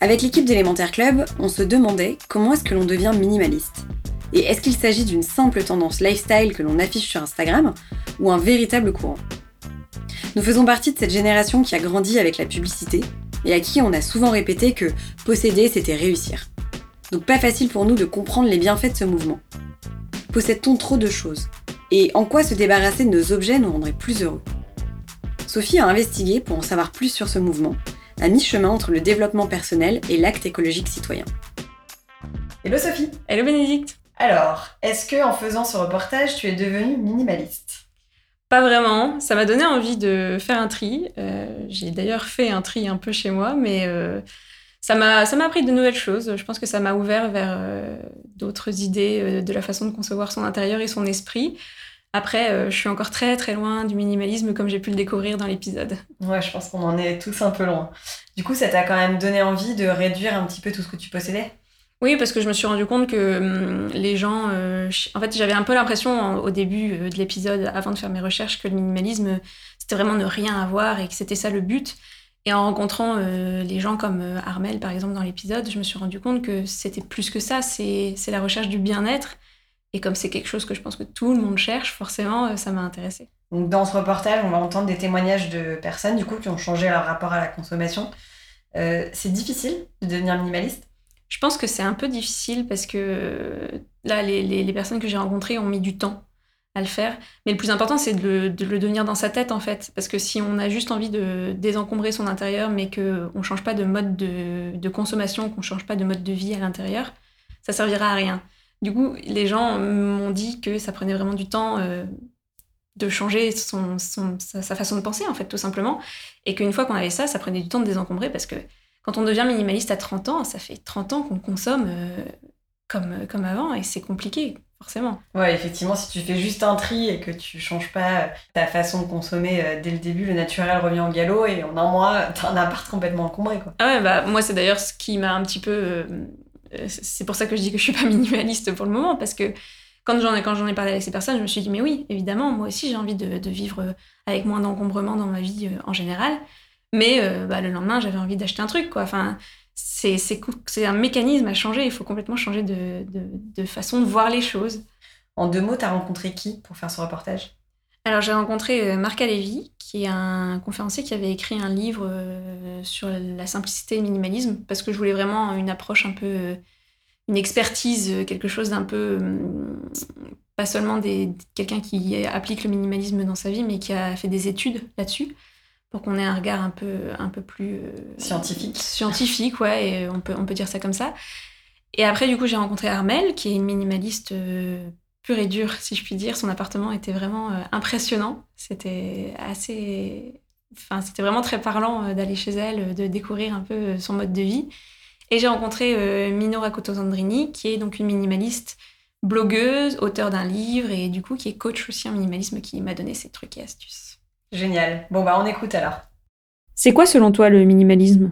Avec l'équipe d'Élémentaire Club, on se demandait comment est-ce que l'on devient minimaliste. Et est-ce qu'il s'agit d'une simple tendance lifestyle que l'on affiche sur Instagram ou un véritable courant? Nous faisons partie de cette génération qui a grandi avec la publicité et à qui on a souvent répété que posséder c'était réussir. Donc pas facile pour nous de comprendre les bienfaits de ce mouvement. Possède-t-on trop de choses? Et en quoi se débarrasser de nos objets nous rendrait plus heureux? Sophie a investigué pour en savoir plus sur ce mouvement, à mi-chemin entre le développement personnel et l'acte écologique citoyen. Hello Sophie Hello Bénédicte Alors, est-ce que en faisant ce reportage, tu es devenue minimaliste? Pas vraiment, ça m'a donné envie de faire un tri. Euh, J'ai d'ailleurs fait un tri un peu chez moi, mais euh, ça m'a ça m'a appris de nouvelles choses. Je pense que ça m'a ouvert vers euh, d'autres idées euh, de la façon de concevoir son intérieur et son esprit. Après, euh, je suis encore très très loin du minimalisme comme j'ai pu le découvrir dans l'épisode. Ouais, je pense qu'on en est tous un peu loin. Du coup, ça t'a quand même donné envie de réduire un petit peu tout ce que tu possédais? Oui, parce que je me suis rendu compte que hum, les gens. euh, en fait, j'avais un peu l'impression en- au début euh, de l'épisode, avant de faire mes recherches, que le minimalisme, c'était vraiment ne rien avoir et que c'était ça le but. Et en rencontrant les gens comme Armel, par exemple, dans l'épisode, je me suis rendu compte que c'était plus que ça. C'est c'est la recherche du bien-être. Et comme c'est quelque chose que je pense que tout le monde cherche, forcément, euh, ça m'a intéressée. Donc, dans ce reportage, on va entendre des témoignages de personnes du coup qui ont changé leur rapport à la consommation. Euh, c'est difficile de devenir minimaliste? Je pense que c'est un peu difficile parce que euh, là, les, les- les personnes que j'ai rencontrées ont mis du temps à le faire. Mais le plus important, c'est de le, de le devenir dans sa tête, en fait. Parce que si on a juste envie de désencombrer son intérieur, mais qu'on ne change pas de mode de, de consommation, qu'on ne change pas de mode de vie à l'intérieur, ça servira à rien. Du coup, les gens m'ont dit que ça prenait vraiment du temps euh, de changer son, son- sa, sa façon de penser, en fait, tout simplement. Et qu'une fois qu'on avait ça, ça prenait du temps de désencombrer parce que quand on devient minimaliste à 30 ans, ça fait 30 ans qu'on consomme euh, comme, comme avant et c'est compliqué, forcément. Ouais, effectivement, si tu fais juste un tri et que tu changes pas euh, ta façon de consommer euh, dès le début, le naturel revient au galop et en un mois, t'as un appart complètement encombré, quoi. Ah ouais, bah moi c'est d'ailleurs ce qui m'a un petit peu... euh, c'est pour ça que je dis que je suis pas minimaliste pour le moment parce que quand j'en ai, ai parlé avec ces personnes, je me suis dit mais oui, évidemment, moi aussi j'ai envie de, vivre euh, avec moins d'encombrement dans ma vie euh, en général. Mais bah, le lendemain, j'avais envie d'acheter un truc, quoi. Enfin, c'est un mécanisme à changer. Il faut complètement changer de, de, de façon de voir les choses. En deux mots, t'as rencontré qui pour faire ce reportage? Alors j'ai rencontré euh, Marc Alevi, qui est un conférencier qui avait écrit un livre euh, sur la simplicité et le minimalisme, parce que je voulais vraiment une approche un peu, euh, une expertise, quelque chose d'un peu, pas seulement des, quelqu'un qui applique le minimalisme dans sa vie, mais qui a fait des études là-dessus, pour qu'on ait un regard un peu, un peu plus Scientifique. scientifique, ouais, et on peut, on peut dire ça comme ça. Et après, du coup, j'ai rencontré Armel, qui est une minimaliste pure et dure, si je puis dire. Son appartement était vraiment euh, impressionnant. C'était assez. Enfin, c'était vraiment très parlant euh, d'aller chez elle, euh, de découvrir un peu euh, son mode de vie. Et j'ai rencontré euh, Mino Rakoto Zandrini, qui est donc une minimaliste blogueuse, auteur d'un livre, et du coup, qui est coach aussi en minimalisme, qui m'a donné ses trucs et astuces. Génial. Bon, bah, on écoute alors. C'est quoi, selon toi, le minimalisme?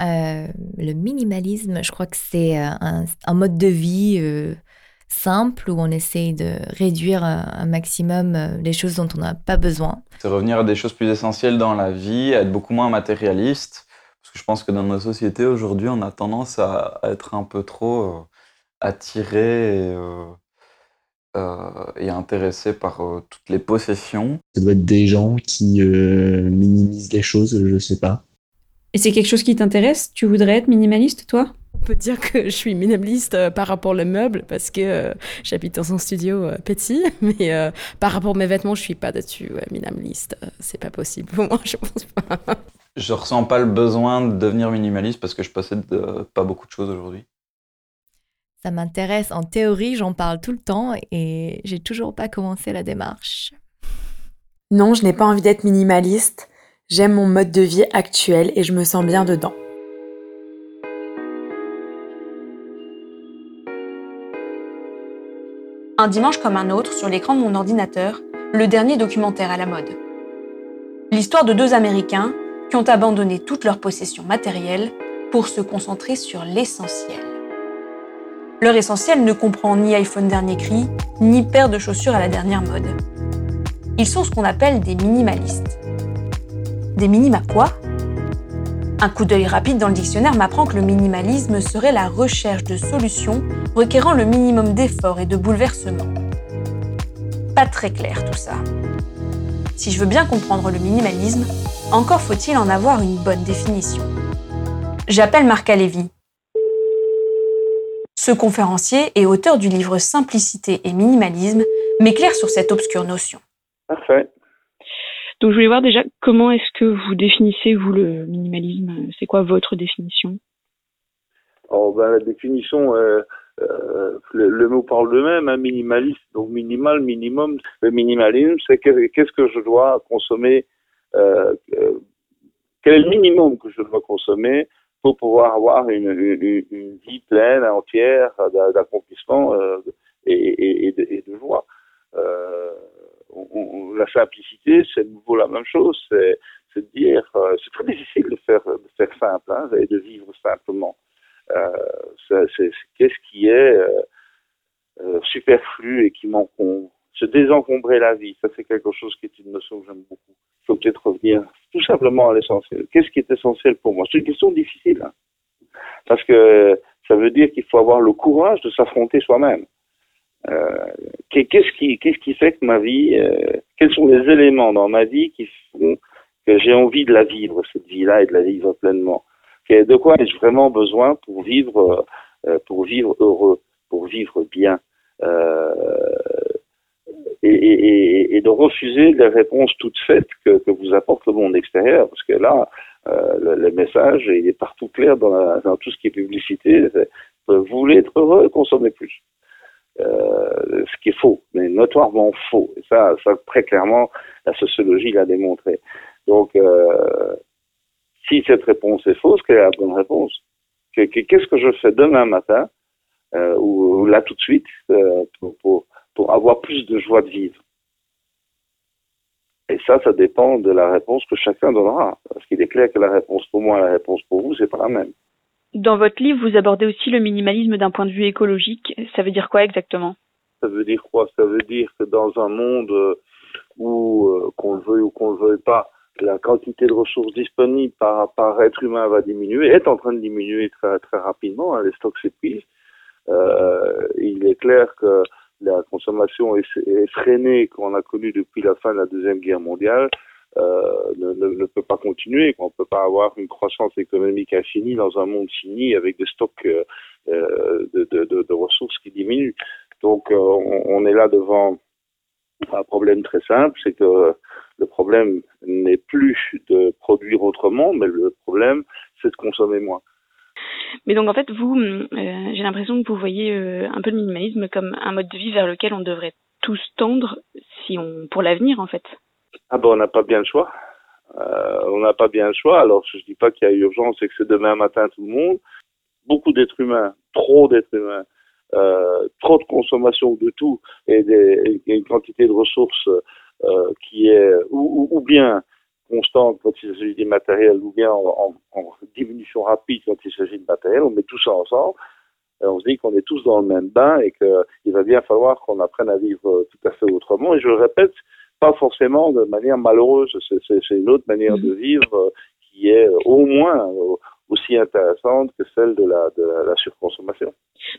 Euh, le minimalisme, je crois que c'est un, un mode de vie euh, simple où on essaye de réduire un, maximum euh, les choses dont on n'a pas besoin. C'est revenir à des choses plus essentielles dans la vie, à être beaucoup moins matérialiste. Parce que je pense que dans nos sociétés aujourd'hui, on a tendance à, être un peu trop euh, attiré et, euh, euh, et intéressé par euh, toutes les possessions. Ça doit être des gens qui euh, minimisent les choses, je sais pas. Et c'est quelque chose qui t'intéresse? Tu voudrais être minimaliste, toi? Peut dire que je suis minimaliste euh, par rapport aux meubles parce que euh, j'habite dans un studio euh, petit, mais par rapport à mes vêtements, je suis pas dessus minimaliste. c'est pas possible pour moi, je pense pas. Je ressens pas le besoin de devenir minimaliste parce que je possède pas beaucoup de choses aujourd'hui. Ça m'intéresse. En théorie, j'en parle tout le temps et j'ai toujours pas commencé la démarche. Non, je n'ai pas envie d'être minimaliste. J'aime mon mode de vie actuel et je me sens bien dedans. Un dimanche comme un autre, sur l'écran de mon ordinateur, le dernier documentaire à la mode. L'histoire de deux Américains qui ont abandonné toutes leurs possessions matérielles pour se concentrer sur l'essentiel. Leur essentiel ne comprend ni iPhone dernier cri, ni paire de chaussures à la dernière mode. Ils sont ce qu'on appelle des minimalistes. Des minimes quoi? Un coup d'œil rapide dans le dictionnaire m'apprend que le minimalisme serait la recherche de solutions requérant le minimum d'efforts et de bouleversements. Pas très clair tout ça. Si je veux bien comprendre le minimalisme, encore faut-il en avoir une bonne définition. J'appelle Marc Alévi. Ce conférencier et auteur du livre Simplicité et minimalisme m'éclaire sur cette obscure notion. Parfait. Donc je voulais voir déjà comment est-ce que vous définissez vous le minimalisme. C'est quoi votre définition? Oh, ben, La définition, euh, euh, le, mot parle de même, hein, minimaliste, donc minimal, minimum. Le minimalisme, c'est qu'est-ce que je dois consommer, euh, quel est le minimum que je dois consommer pour pouvoir avoir une, vie pleine, entière d'accomplissement et, et, de, et, de, joie la simplicité, c'est nouveau la même chose. C'est, de dire, euh, c'est très difficile de faire, de simple hein, et de vivre simplement. Euh, qu'est-ce qui est euh, euh, superflu et qui m'encombre? Se désencombrer la vie, ça c'est quelque chose qui est une notion que j'aime beaucoup. Il faut peut-être revenir tout simplement à l'essentiel. Qu'est-ce qui est essentiel pour moi? C'est une question difficile. Hein, parce que ça veut dire qu'il faut avoir le courage de s'affronter soi-même. Euh, qu'est-ce qui, qu'est-ce qui fait que ma vie, euh, quels sont les éléments dans ma vie qui font que j'ai envie de la vivre, cette vie-là, et de la vivre pleinement? De quoi ai-je vraiment besoin pour vivre, euh, pour vivre heureux, pour vivre bien? Et, et, et, de refuser les réponses toutes faites que, que vous apporte le monde extérieur, parce que là, le, le, message il est partout clair dans, dans tout ce qui est publicité. Vous voulez être heureux, consommez plus. Euh, ce qui est faux, mais notoirement faux. Et ça, ça très clairement, la sociologie l'a démontré. Donc, euh, si cette réponse est fausse, quelle est la bonne réponse? Qu'est-ce que je fais demain matin euh, ou, là tout de suite pour, avoir plus de joie de vivre? Et ça, ça dépend de la réponse que chacun donnera. Parce qu'il est clair que la réponse pour moi et la réponse pour vous, c'est pas la même. Dans votre livre, vous abordez aussi le minimalisme d'un point de vue écologique. Ça veut dire quoi exactement? Ça veut dire quoi? Ça veut dire que dans un monde euh, où, euh, qu'on le veuille ou qu'on le veuille pas, la quantité de ressources disponibles par, par être humain va diminuer, est en train de diminuer très, très rapidement, hein, les stocks s'épuisent. Euh, il est clair que la consommation effrénée qu'on a connue depuis la fin de la Deuxième Guerre mondiale euh, ne, peut pas continuer. On ne peut pas avoir une croissance économique infinie dans un monde fini avec des stocks euh, euh de, ressources qui diminuent. Donc on, on, est là devant un problème très simple, c'est que le problème n'est plus de produire autrement, mais le problème c'est de consommer moins. Mais donc en fait, vous, j'ai l'impression que vous voyez un peu le minimalisme comme un mode de vie vers lequel on devrait tous tendre si on, pour l'avenir en fait. Ah ben on n'a pas bien le choix. Euh, on n'a pas bien le choix. Alors je dis pas qu'il y a urgence et que c'est demain matin tout le monde. Beaucoup d'êtres humains, trop d'êtres humains, euh, trop de consommation de tout et, des, une quantité de ressources euh, qui est ou, ou, bien constante quand il s'agit des matériels ou bien en, en, diminution rapide quand il s'agit de matériel. On met tout ça ensemble. Et on se dit qu'on est tous dans le même bain et qu'il va bien falloir qu'on apprenne à vivre tout à fait autrement. Et je le répète, pas forcément de manière malheureuse. C'est une autre manière de vivre euh, qui est euh, au moins euh, aussi intéressante que celle de la, de la, surconsommation.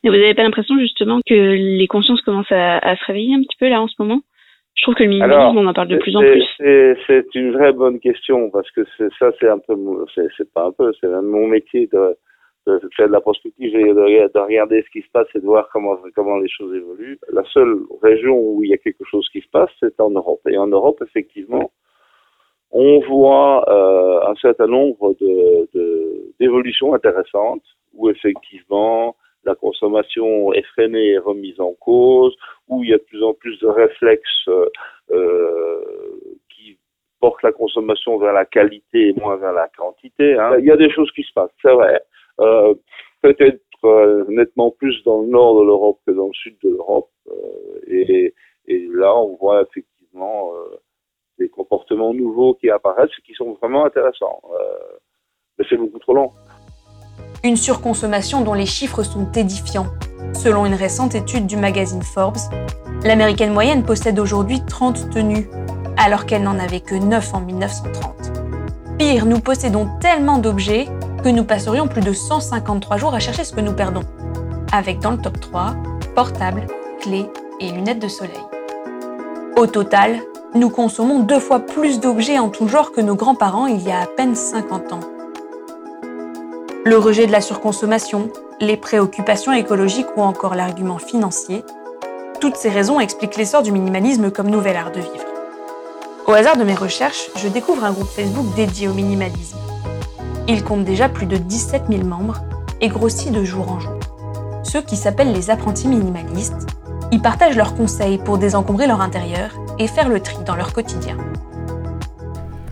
Mais vous n'avez pas l'impression justement que les consciences commencent à, à, se réveiller un petit peu là en ce moment? Je trouve que le minimalisme, on en parle de plus en plus. C'est une vraie bonne question parce que ça, c'est un peu, c'est pas un peu, c'est même mon métier de, faire de la prospective et de, regarder ce qui se passe et de voir comment comment les choses évoluent. La seule région où il y a quelque chose qui se passe, c'est en Europe. Et en Europe, effectivement, on voit euh, un certain nombre de d'évolutions intéressantes où effectivement la consommation effrénée est remise en cause, où il y a de plus en plus de réflexes euh, qui portent la consommation vers la qualité et moins vers la quantité. Hein. Il y a des choses qui se passent, c'est vrai. Euh, Peut-être euh, nettement plus dans le nord de l'Europe que dans le sud de l'Europe. Euh, et, et, là, on voit effectivement des comportements nouveaux qui apparaissent et qui sont vraiment intéressants. mais c'est beaucoup trop long. Une surconsommation dont les chiffres sont édifiants. Selon une récente étude du magazine Forbes, l'américaine moyenne possède aujourd'hui 30 tenues, alors qu'elle n'en avait que 9 en 1930. Pire, nous possédons tellement d'objets que nous passerions plus de 153 jours à chercher ce que nous perdons. Avec dans le top 3, portables, clés et lunettes de soleil. Au total, nous consommons deux fois plus d'objets en tout genre que nos grands-parents il y a à peine 50 ans. Le rejet de la surconsommation, les préoccupations écologiques ou encore l'argument financier, toutes ces raisons expliquent l'essor du minimalisme comme nouvel art de vivre. Au hasard de mes recherches, je découvre un groupe Facebook dédié au minimalisme. Il compte déjà plus de 17 000 membres et grossit de jour en jour. Ceux qui s'appellent les apprentis minimalistes, ils partagent leurs conseils pour désencombrer leur intérieur et faire le tri dans leur quotidien.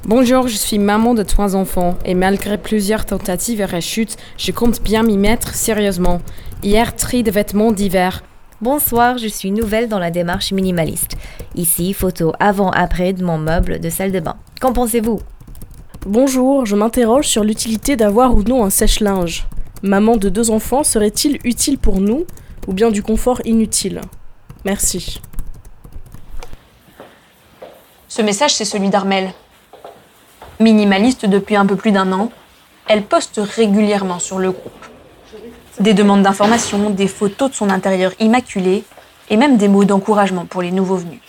Bonjour, je suis maman de trois enfants et malgré plusieurs tentatives et rechutes, je compte bien m'y mettre sérieusement. Hier, tri de vêtements d'hiver. Bonsoir, je suis nouvelle dans la démarche minimaliste. Ici, photo avant-après de mon meuble de salle de bain. Qu'en pensez-vous? Bonjour, je m'interroge sur l'utilité d'avoir ou non un sèche-linge. Maman de deux enfants serait-il utile pour nous ou bien du confort inutile? Merci. Ce message, c'est celui d'Armel, Minimaliste depuis un peu plus d'un an, elle poste régulièrement sur le groupe. Des demandes d'informations, des photos de son intérieur immaculé et même des mots d'encouragement pour les nouveaux venus.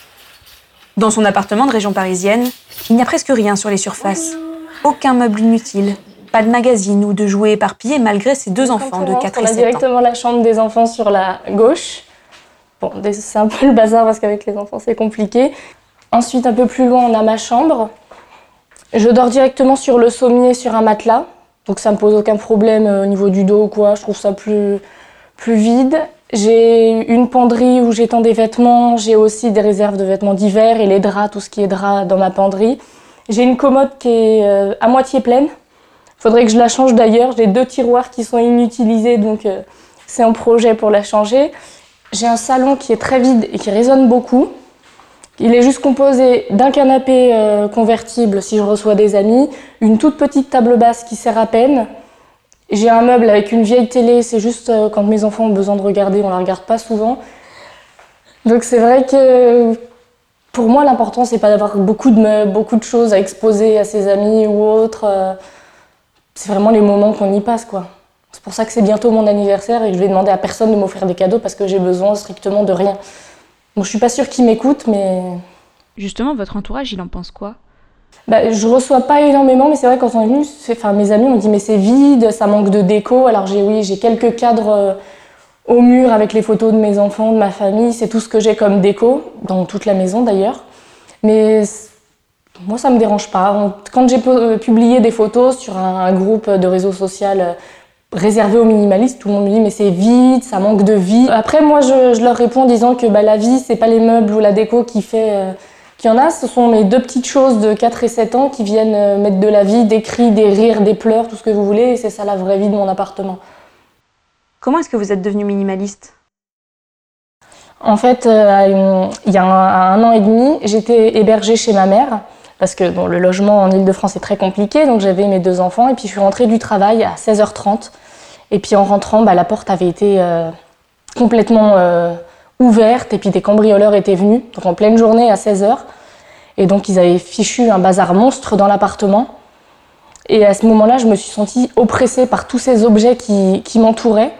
Dans son appartement de région parisienne, il n'y a presque rien sur les surfaces. Aucun meuble inutile, pas de magazine ou de jouets éparpillés malgré ses deux enfants de 4 et 7 ans. On a directement la chambre des enfants sur la gauche. Bon, c'est un peu le bazar parce qu'avec les enfants c'est compliqué. Ensuite, un peu plus loin, on a ma chambre je dors directement sur le sommier, sur un matelas. Donc ça me pose aucun problème euh, au niveau du dos ou quoi. Je trouve ça plus, plus vide. J'ai une penderie où j'étends des vêtements. J'ai aussi des réserves de vêtements d'hiver et les draps, tout ce qui est drap dans ma penderie. J'ai une commode qui est euh, à moitié pleine. Faudrait que je la change d'ailleurs. J'ai deux tiroirs qui sont inutilisés, donc euh, c'est un projet pour la changer. J'ai un salon qui est très vide et qui résonne beaucoup. Il est juste composé d'un canapé euh, convertible si je reçois des amis, une toute petite table basse qui sert à peine. J'ai un meuble avec une vieille télé, c'est juste quand mes enfants ont besoin de regarder, on la regarde pas souvent. Donc c'est vrai que pour moi l'important c'est pas d'avoir beaucoup de meubles, beaucoup de choses à exposer à ses amis ou autres. Euh, c'est vraiment les moments qu'on y passe quoi. C'est pour ça que c'est bientôt mon anniversaire et je vais demander à personne de m'offrir des cadeaux parce que j'ai besoin strictement de rien. Bon, je suis pas sûre qu'ils m'écoutent, mais. Justement, votre entourage, il en pense quoi? Bah, je reçois pas énormément, mais c'est vrai quand on est venu, enfin, mes amis m'ont dit mais c'est vide, ça manque de déco. Alors j'ai oui, j'ai quelques cadres euh, au mur avec les photos de mes enfants, de ma famille, c'est tout ce que j'ai comme déco dans toute la maison d'ailleurs. Mais moi ça me dérange pas. Quand j'ai euh, publié des photos sur un, groupe de réseau social euh, réservé aux minimalistes. Tout le monde me dit mais c'est vide, ça manque de vie. Après moi je, leur réponds en disant que bah, la vie c'est pas les meubles ou la déco qui fait euh, en a, ce sont mes deux petites choses de 4 et 7 ans qui viennent euh, mettre de la vie, des cris, des rires, des pleurs, tout ce que vous voulez et c'est ça la vraie vie de mon appartement. Comment est-ce que vous êtes devenu minimaliste? En fait, euh, il y a un, an et demi, j'étais hébergée chez ma mère parce que le logement en Ile-de-France est très compliqué, donc j'avais mes deux enfants, et puis je suis rentrée du travail à 16h30, et puis en rentrant, bah, la porte avait été euh, complètement euh, ouverte, et puis des cambrioleurs étaient venus, donc en pleine journée à 16h, et donc ils avaient fichu un bazar monstre dans l'appartement, et à ce moment-là, je me suis sentie oppressée par tous ces objets qui m'entouraient.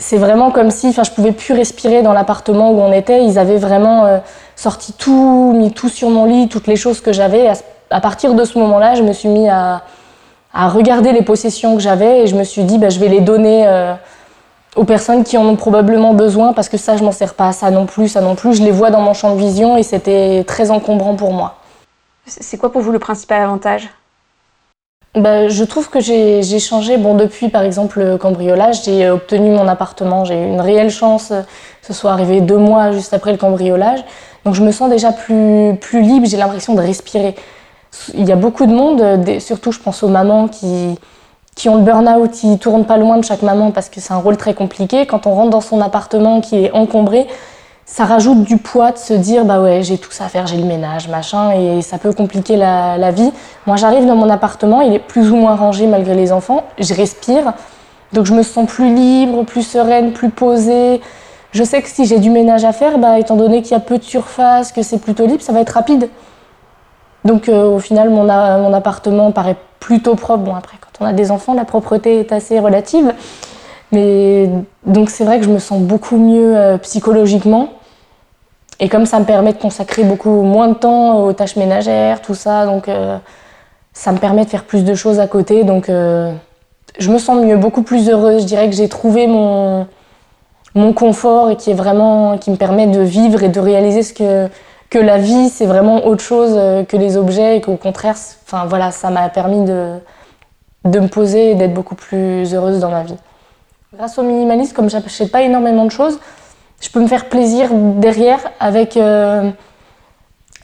C'est vraiment comme si, enfin, je pouvais plus respirer dans l'appartement où on était. Ils avaient vraiment euh, sorti tout, mis tout sur mon lit, toutes les choses que j'avais. À, partir de ce moment-là, je me suis mis à, à regarder les possessions que j'avais et je me suis dit, bah, je vais les donner euh, aux personnes qui en ont probablement besoin parce que ça, je m'en sers pas, ça non plus, ça non plus. Je les vois dans mon champ de vision et c'était très encombrant pour moi. C'est quoi pour vous le principal avantage? Bah, je trouve que j'ai changé. Bon, depuis par exemple le cambriolage, j'ai obtenu mon appartement. J'ai eu une réelle chance euh, que ce soit arrivé deux mois juste après le cambriolage. Donc je me sens déjà plus, plus libre, j'ai l'impression de respirer. Il y a beaucoup de monde, euh, surtout je pense aux mamans qui, qui ont le burn-out, qui tournent pas loin de chaque maman parce que c'est un rôle très compliqué. Quand on rentre dans son appartement qui est encombré, ça rajoute du poids de se dire bah ouais j'ai tout ça à faire, j'ai le ménage, machin, et ça peut compliquer la, vie. Moi j'arrive dans mon appartement, il est plus ou moins rangé malgré les enfants, je respire, donc je me sens plus libre, plus sereine, plus posée. Je sais que si j'ai du ménage à faire, bah, étant donné qu'il y a peu de surface, que c'est plutôt libre, ça va être rapide. Donc euh, au final mon appartement paraît plutôt propre. Bon après quand on a des enfants la propreté est assez relative. Mais donc c'est vrai que je me sens beaucoup mieux euh, psychologiquement. Et comme ça me permet de consacrer beaucoup moins de temps aux tâches ménagères, tout ça, donc euh, ça me permet de faire plus de choses à côté. Donc euh, je me sens mieux, beaucoup plus heureuse. Je dirais que j'ai trouvé mon, mon confort et qui est vraiment qui me permet de vivre et de réaliser ce que que la vie c'est vraiment autre chose euh, que les objets et qu'au contraire, enfin voilà, ça m'a permis de de me poser et d'être beaucoup plus heureuse dans ma vie. Grâce au minimalisme, comme j'achète pas énormément de choses, je peux me faire plaisir derrière avec, euh,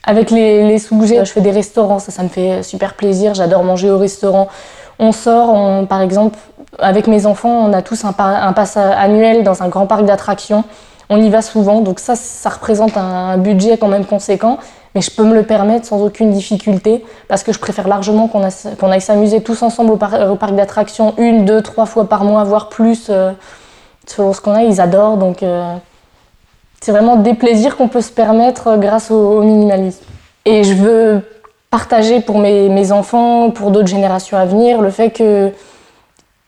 avec les, sous que j'ai. Je fais des restaurants, ça, me fait super plaisir. J'adore manger au restaurant. On sort, par exemple, avec mes enfants, on a tous un, pass annuel dans un grand parc d'attractions. On y va souvent, donc ça, ça représente un, budget quand même conséquent. Mais je peux me le permettre sans aucune difficulté parce que je préfère largement qu'on qu'on aille s'amuser tous ensemble au, par- au parc d'attractions une, deux, trois fois par mois, voire plus, euh, selon ce qu'on a. Ils adorent, donc euh, c'est vraiment des plaisirs qu'on peut se permettre euh, grâce au, minimalisme. Et je veux partager pour mes, enfants, pour d'autres générations à venir, le fait que,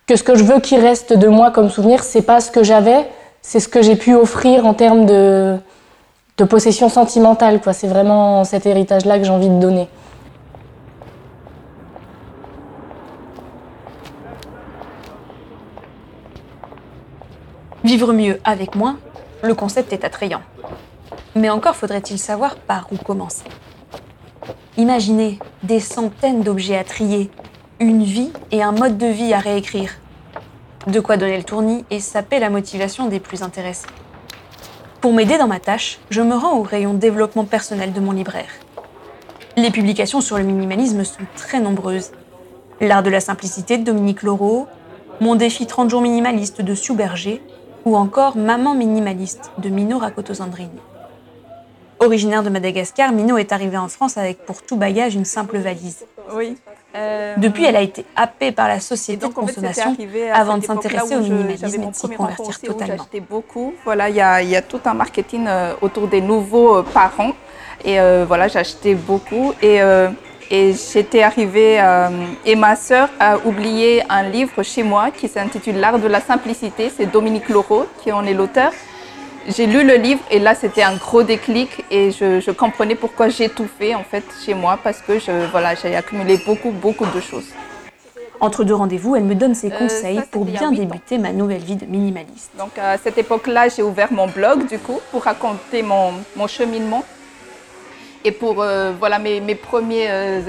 ce que je veux qu'il reste de moi comme souvenir, c'est pas ce que j'avais, c'est ce que j'ai pu offrir en termes de, possession sentimentale. quoi. C'est vraiment cet héritage-là que j'ai envie de donner. Vivre mieux avec moins, le concept est attrayant. Mais encore faudrait-il savoir par où commencer. Imaginez des centaines d'objets à trier, une vie et un mode de vie à réécrire. De quoi donner le tournis et saper la motivation des plus intéressés. Pour m'aider dans ma tâche, je me rends au rayon développement personnel de mon libraire. Les publications sur le minimalisme sont très nombreuses. L'art de la simplicité de Dominique Laureau, Mon défi 30 jours minimaliste de Sue Berger, ou encore Maman minimaliste de Mino Rakoto-Zandrini. Originaire de Madagascar, Mino est arrivée en France avec pour tout bagage une simple valise. Oui. Euh, Depuis, elle a été happée par la société donc, de en fait, consommation à avant de s'intéresser au minimalisme et de s'y convertir totalement. Beaucoup. Voilà, il y a, il y a tout un marketing euh, autour des nouveaux euh, parents. Et euh, voilà, j'achetais beaucoup. Et, euh, et j'étais arrivée, euh, et ma sœur a oublié un livre chez moi qui s'intitule L'art de la simplicité. C'est Dominique Laureau qui en est l'auteur. J'ai lu le livre et là c'était un gros déclic et je, je comprenais pourquoi j'étouffais en fait chez moi parce que je, voilà, j'ai accumulé beaucoup beaucoup de choses. Entre deux rendez-vous, elle me donne ses Euh, conseils ça, pour bien ans. débuter ma nouvelle vie de minimaliste. Donc à cette époque-là, j'ai ouvert mon blog du coup pour raconter mon, mon cheminement. Et pour euh, voilà mes, mes premiers euh,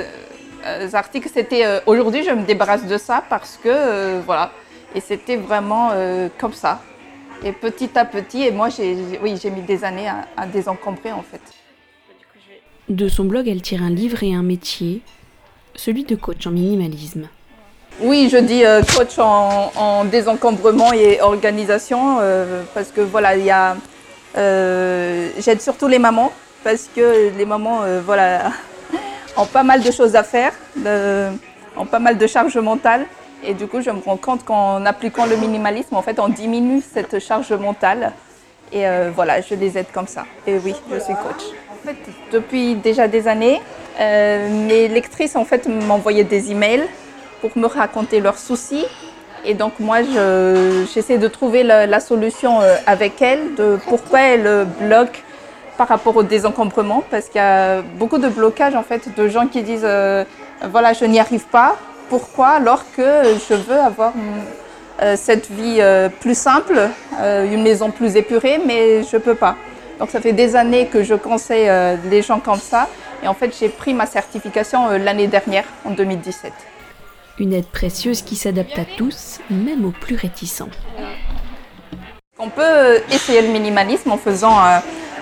euh, articles, c'était aujourd'hui je me débarrasse de ça parce que voilà. Et c'était vraiment comme ça. Et petit à petit, et moi j'ai oui j'ai mis des années à, à désencombrer en fait. De son blog, elle tire un livre et un métier, celui de coach en minimalisme. Oui, je dis coach en, en désencombrement et organisation euh, parce que voilà, il y a, euh, j'aide surtout les mamans parce que les mamans, euh, voilà, ont pas mal de choses à faire, de- ont pas mal de charges mentales et du coup, je me rends compte qu'en appliquant le minimalisme, en fait, on diminue cette charge mentale et euh, voilà, je les aide comme ça. Et oui, je suis coach. En fait, depuis déjà des années, euh, mes lectrices en fait m'envoyaient des emails pour me raconter leurs soucis. Et donc moi, je- j'essaie de trouver la, la solution euh, avec elles de pourquoi elles bloquent par rapport au désencombrement, parce qu'il y a beaucoup de blocages en fait, de gens qui disent euh, voilà, je n'y arrive pas. Pourquoi Alors que je veux avoir euh, cette vie euh, plus simple, une maison plus épurée, mais je ne peux pas. Donc ça fait des années que je conseille les gens comme ça. Et en fait, j'ai pris ma certification l'année dernière, en 2017. Une aide précieuse qui s'adapte à tous, même aux plus réticents. On peut essayer le minimalisme en faisant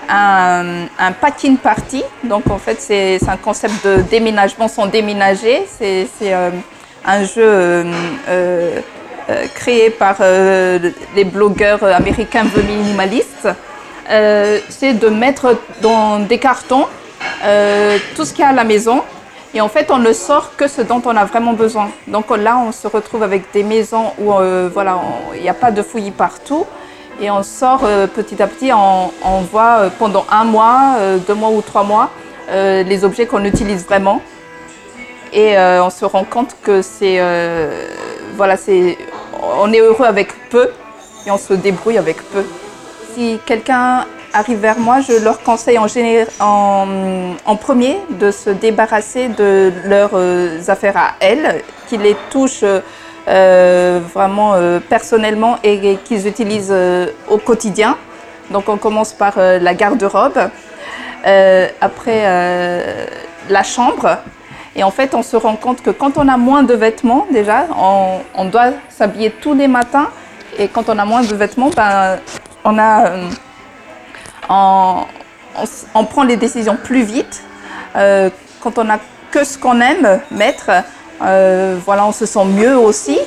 un, un packing party. Donc en fait, c'est un concept de déménagement sans déménager. C'est euh, un jeu euh, euh, créé par les blogueurs américains Minimalistes. C'est de mettre dans des cartons tout ce qu'il y a à la maison. Et en fait, on ne sort que ce dont on a vraiment besoin. Donc là, on se retrouve avec des maisons où voilà, il n'y a pas de fouillis partout. Et on sort euh, petit à petit, on, voit euh, pendant un mois, euh, deux mois ou trois mois, les objets qu'on utilise vraiment. Et on se rend compte que c'est, voilà, c'est, on est heureux avec peu et on se débrouille avec peu. Si quelqu'un arrive vers moi, je leur conseille en, en, en premier de se débarrasser de leurs affaires à elles, qui les touchent vraiment euh, personnellement et, qu'ils utilisent euh, au quotidien. Donc on commence par euh, la garde-robe, euh, après euh, la chambre. Et en fait, on se rend compte que quand on a moins de vêtements, déjà, on, doit s'habiller tous les matins. Et quand on a moins de vêtements, ben, on, a, euh, on, prend les décisions plus vite. Euh, quand on n'a que ce qu'on aime mettre, euh, voilà, on se sent mieux aussi.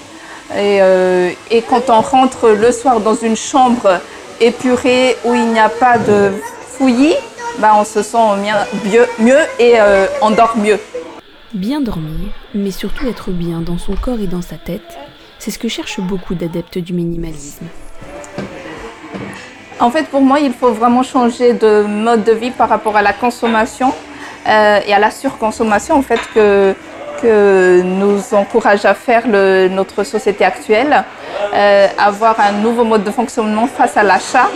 Et, euh, et quand on rentre le soir dans une chambre épurée où il n'y a pas de fouillis, ben, on se sent mieux, mieux, et euh, on dort mieux. Bien dormir, mais surtout être bien dans son corps et dans sa tête, c'est ce que cherchent beaucoup d'adeptes du minimalisme. En fait, pour moi, il faut vraiment changer de mode de vie par rapport à la consommation euh, et à la surconsommation, en fait, que, que nous encourage à faire notre société actuelle. Euh, avoir un nouveau mode de fonctionnement face à l'achat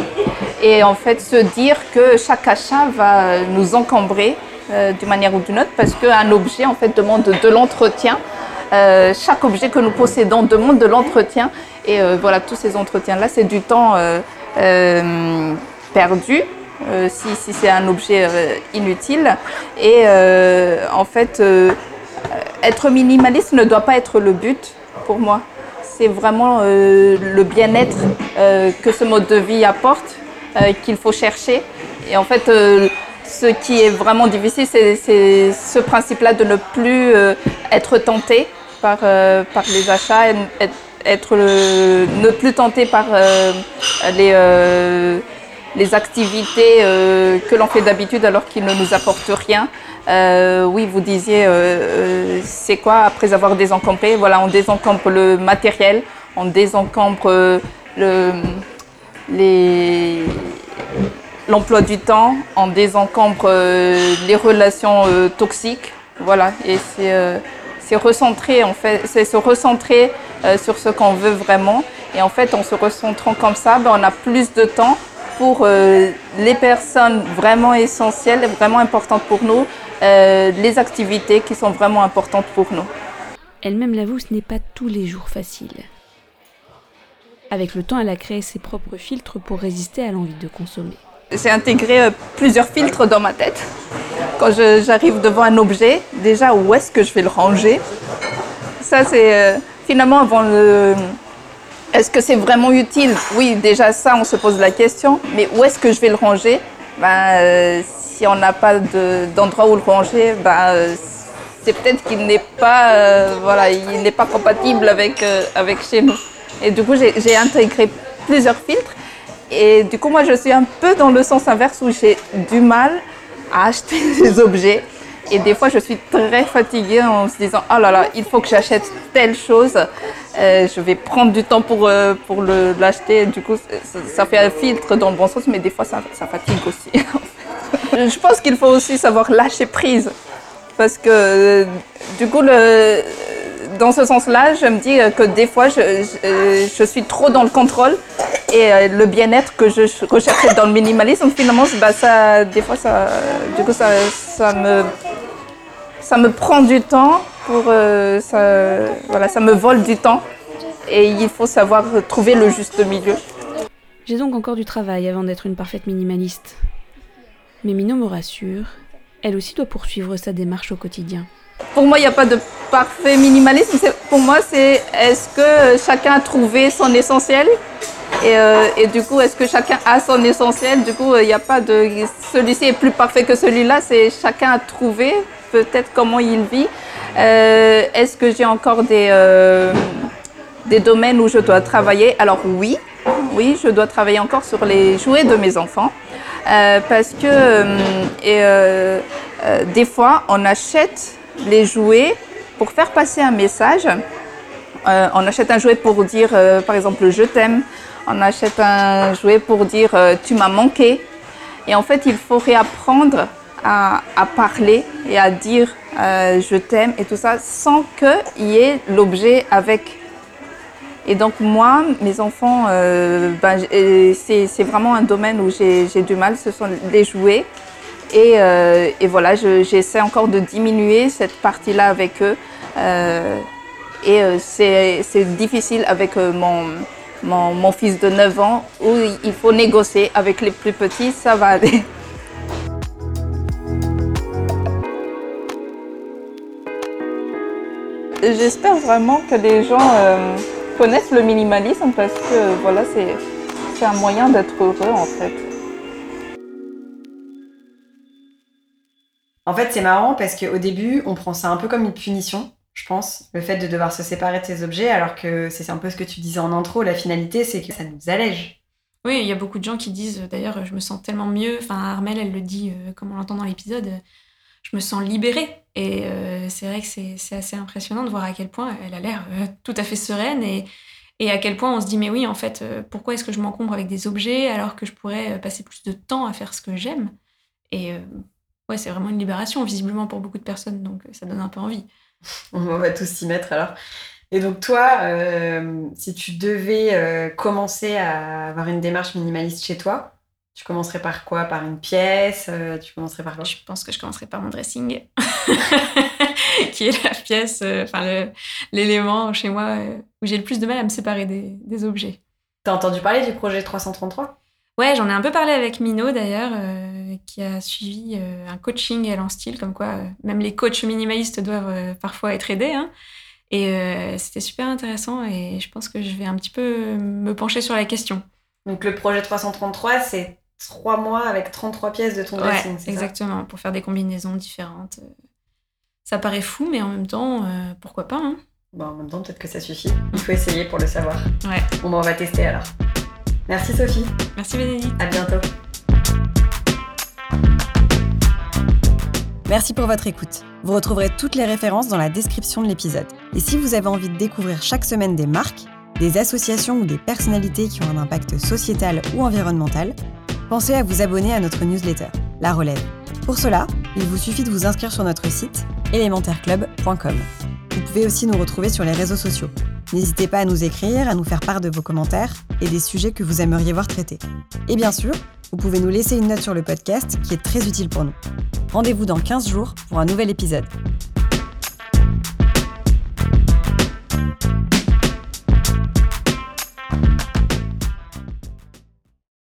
et en fait se dire que chaque achat va nous encombrer euh, d'une manière ou d'une autre parce qu'un objet en fait demande de l'entretien. Euh, chaque objet que nous possédons demande de l'entretien et voilà tous ces entretiens là c'est du temps perdu si, si c'est un objet inutile et en fait être minimaliste ne doit pas être le but pour moi c'est vraiment euh, le bien-être euh, que ce mode de vie apporte euh, qu'il faut chercher. Et en fait, ce qui est vraiment difficile, c'est ce principe-là de ne plus être tenté par, les achats, être, ne plus tenté par les, les activités que l'on fait d'habitude alors qu'ils ne nous apportent rien. Euh, oui, vous disiez, euh, euh, c'est quoi après avoir désencombré Voilà, on désencombre le matériel, on désencombre euh, le, l'emploi du temps, on désencombre euh, les relations toxiques. Voilà, et c'est recentrer, en fait, c'est se recentrer sur ce qu'on veut vraiment. Et en fait, en se recentrant comme ça, ben, on a plus de temps pour les personnes vraiment essentielles, vraiment importantes pour nous, euh, les activités qui sont vraiment importantes pour nous. Elle-même l'avoue, ce n'est pas tous les jours facile. Avec le temps, elle a créé ses propres filtres pour résister à l'envie de consommer. J'ai intégré euh, plusieurs filtres dans ma tête. Quand j'arrive devant un objet, déjà où est-ce que je vais le ranger? Ça, c'est euh, finalement avant le. Est-ce que c'est vraiment utile? Oui, déjà ça, on se pose la question. Mais où est-ce que je vais le ranger? Ben, euh, Si on n'a pas de- d'endroit où le ranger, ben, euh, c'est peut-être qu'il n'est pas, euh, voilà, il n'est pas compatible avec, euh, avec chez nous. Et du coup, j'ai intégré plusieurs filtres. Et du coup, moi, je suis un peu dans le sens inverse où j'ai du mal à acheter des objets. Et des fois, je suis très fatiguée en se disant Oh là là, il faut que j'achète telle chose. Je vais prendre du temps pour, pour l'acheter. Du coup, ça, fait un filtre dans le bon sens, mais des fois, ça fatigue aussi. fait. je pense qu'il faut aussi savoir lâcher prise. Parce que, euh, du coup, dans ce sens-là, je me dis euh, que des fois, je, euh, suis trop dans le contrôle Et euh, le bien-être que je recherchais dans le minimalisme, finalement, bah, ça, des fois, ça, du coup, ça, me, ça me prend du temps. Pour, euh, voilà, ça me vole du temps. Et il faut savoir trouver le juste milieu. J'ai donc encore du travail avant d'être une parfaite minimaliste. Mais Mino me rassure, elle aussi doit poursuivre sa démarche au quotidien. Pour moi, il n'y a pas de parfait minimalisme. Pour moi, c'est est-ce que chacun a trouvé son essentiel? Et, euh, et, du coup, est-ce que chacun a son essentiel? Du coup, il n'y a pas de celui-ci est plus parfait que celui-là. C'est chacun a trouvé peut-être comment il vit. Euh, est-ce que j'ai encore des, euh, des domaines où je dois travailler? Alors oui, oui, je dois travailler encore sur les jouets de mes enfants. Euh, parce que euh, euh, des fois, on achète les jouets pour faire passer un message. On achète un jouet pour dire, par exemple, je t'aime. On achète un jouet pour dire, tu m'as manqué. Et en fait, il faut réapprendre à parler et à dire, je t'aime et tout ça, sans qu'il y ait l'objet avec. Et donc moi, mes enfants, ben, c'est vraiment un domaine où j'ai du mal, ce sont les jouets. Et, euh, voilà, j'essaie encore de diminuer cette partie-là avec eux. Euh, et euh, c'est difficile avec mon, mon, mon, fils de 9 ans où il faut négocier avec les plus petits, ça va aller. J'espère vraiment que les gens connaissent le minimalisme parce que voilà, c'est un moyen d'être heureux en fait. En fait, c'est marrant parce qu'au début, on prend ça un peu comme une punition, je pense, le fait de devoir se séparer de ses objets, alors que c'est un peu ce que tu disais en intro, la finalité, c'est que ça nous allège. Oui, il y a beaucoup de gens qui disent, d'ailleurs, je me sens tellement mieux, enfin, Armel, elle le dit, euh, comme on l'entend dans l'épisode, je me sens libérée. Et euh, c'est vrai que c'est assez impressionnant de voir à quel point elle a l'air euh, tout à fait sereine et, et à quel point on se dit, mais oui, en fait, euh, pourquoi est-ce que je m'encombre avec des objets alors que je pourrais passer plus de temps à faire ce que j'aime? Et ouais, c'est vraiment une libération, visiblement, pour beaucoup de personnes, donc ça donne un peu envie. On va tous s'y mettre alors. Et donc toi, si tu devais commencer à avoir une démarche minimaliste chez toi, tu commencerais par quoi? Par une pièce euh, Tu commencerais par quoi? Je pense que je commencerais par mon dressing, qui est la pièce, enfin l'élément chez moi où j'ai le plus de mal à me séparer des, des objets. T'as entendu parler du projet 333 Ouais, j'en ai un peu parlé avec Mino d'ailleurs, euh, qui a suivi euh, un coaching elle en style, comme quoi euh, même les coachs minimalistes doivent parfois être aidés. Hein. Et c'était super intéressant et je pense que je vais un petit peu me pencher sur la question. Donc le projet 333, c'est trois mois avec 33 pièces de ton dressing, exactement, pour faire des combinaisons différentes. Ça paraît fou, mais en même temps, pourquoi pas hein Bon, en même temps, peut-être que ça suffit. Il faut essayer pour le savoir. Ouais. Bon, bah, on va tester alors. Merci Sophie. Merci Bénédicte. À bientôt. Merci pour votre écoute. Vous retrouverez toutes les références dans la description de l'épisode. Et si vous avez envie de découvrir chaque semaine des marques, des associations ou des personnalités qui ont un impact sociétal ou environnemental, pensez à vous abonner à notre newsletter, La Relève. Pour cela, il vous suffit de vous inscrire sur notre site élémentaireclub.com. Vous pouvez aussi nous retrouver sur les réseaux sociaux. N'hésitez pas à nous écrire, à nous faire part de vos commentaires et des sujets que vous aimeriez voir traités. Et bien sûr, vous pouvez nous laisser une note sur le podcast qui est très utile pour nous. Rendez-vous dans 15 jours pour un nouvel épisode.